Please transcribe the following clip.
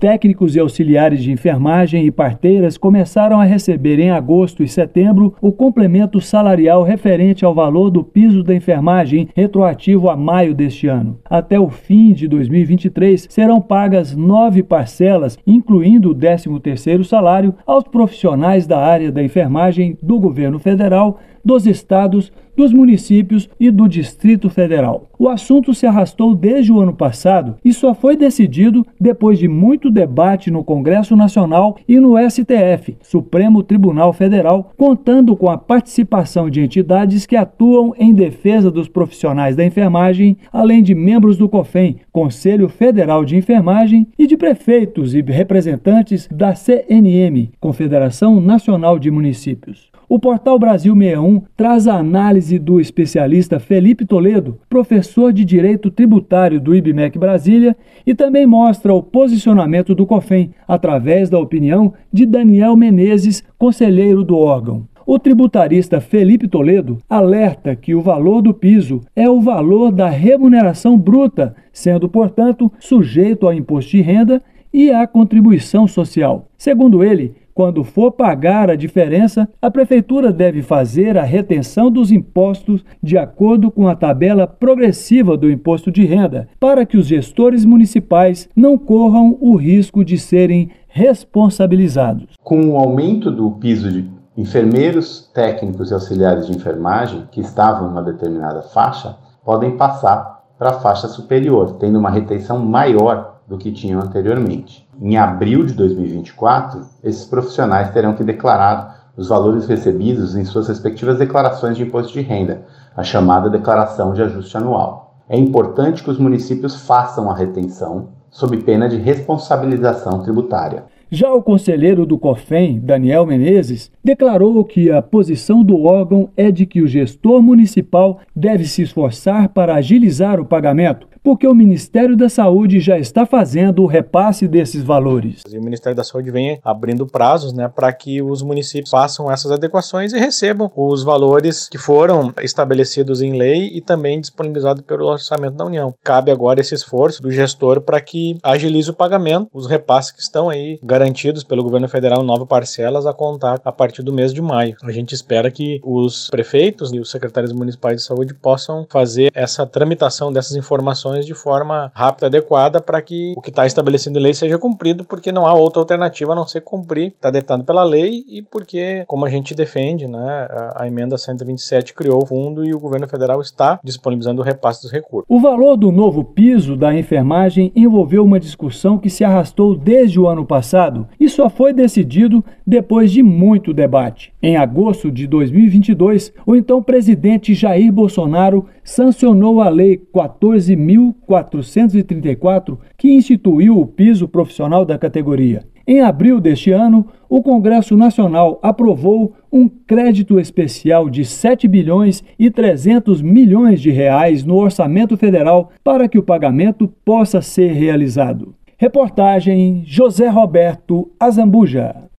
Técnicos e auxiliares de enfermagem e parteiras começaram a receber em agosto e setembro o complemento salarial referente ao valor do piso da enfermagem retroativo a maio deste ano. Até o fim de 2023 serão pagas nove parcelas, incluindo o 13º salário, aos profissionais da área da enfermagem do governo federal, dos estados, dos municípios e do Distrito Federal. O assunto se arrastou desde o ano passado e só foi decidido depois de muito debate no Congresso Nacional e no STF, Supremo Tribunal Federal, contando com a participação de entidades que atuam em defesa dos profissionais da enfermagem, além de membros do COFEM, Conselho Federal de Enfermagem, e de prefeitos e representantes da CNM, Confederação Nacional de Municípios. O portal Brasil 61 traz a análise do especialista Felipe Toledo, professor de Direito Tributário do IBMEC Brasília, e também mostra o posicionamento do COFEM, através da opinião de Daniel Menezes, conselheiro do órgão. O tributarista Felipe Toledo alerta que o valor do piso é o valor da remuneração bruta, sendo, portanto, sujeito ao imposto de renda e à contribuição social. Segundo ele, quando for pagar a diferença, a Prefeitura deve fazer a retenção dos impostos de acordo com a tabela progressiva do imposto de renda, para que os gestores municipais não corram o risco de serem responsabilizados. Com o aumento do piso de enfermeiros, técnicos e auxiliares de enfermagem que estavam em uma determinada faixa, podem passar para a faixa superior, tendo uma retenção maior do que tinham anteriormente. Em abril de 2024, esses profissionais terão que declarar os valores recebidos em suas respectivas declarações de imposto de renda, a chamada declaração de ajuste anual. É importante que os municípios façam a retenção, sob pena de responsabilização tributária. Já o conselheiro do COFEM, Daniel Menezes, declarou que a posição do órgão é de que o gestor municipal deve se esforçar para agilizar o pagamento, porque o Ministério da Saúde já está fazendo o repasse desses valores. O Ministério da Saúde vem abrindo prazos né, para que os municípios façam essas adequações e recebam os valores que foram estabelecidos em lei e também disponibilizados pelo orçamento da União. Cabe agora esse esforço do gestor para que agilize o pagamento, os repasses que estão aí garantidos pelo governo federal nove parcelas a contar a partir do mês de maio. A gente espera que os prefeitos e os secretários municipais de saúde possam fazer essa tramitação dessas informações de forma rápida e adequada para que o que está estabelecido em lei seja cumprido, porque não há outra alternativa a não ser cumprir, está detado pela lei e porque, como a gente defende, né, a emenda 127 criou o fundo e o governo federal está disponibilizando o repasse dos recursos. O valor do novo piso da enfermagem envolveu uma discussão que se arrastou desde o ano passado e só foi decidido depois de muito debate. Em agosto de 2022, o então presidente Jair Bolsonaro sancionou a Lei 14.434, que instituiu o piso profissional da categoria. Em abril deste ano, o Congresso Nacional aprovou um crédito especial de 7 bilhões e 300 milhões de reais no orçamento federal para que o pagamento possa ser realizado. Reportagem José Roberto Azambuja.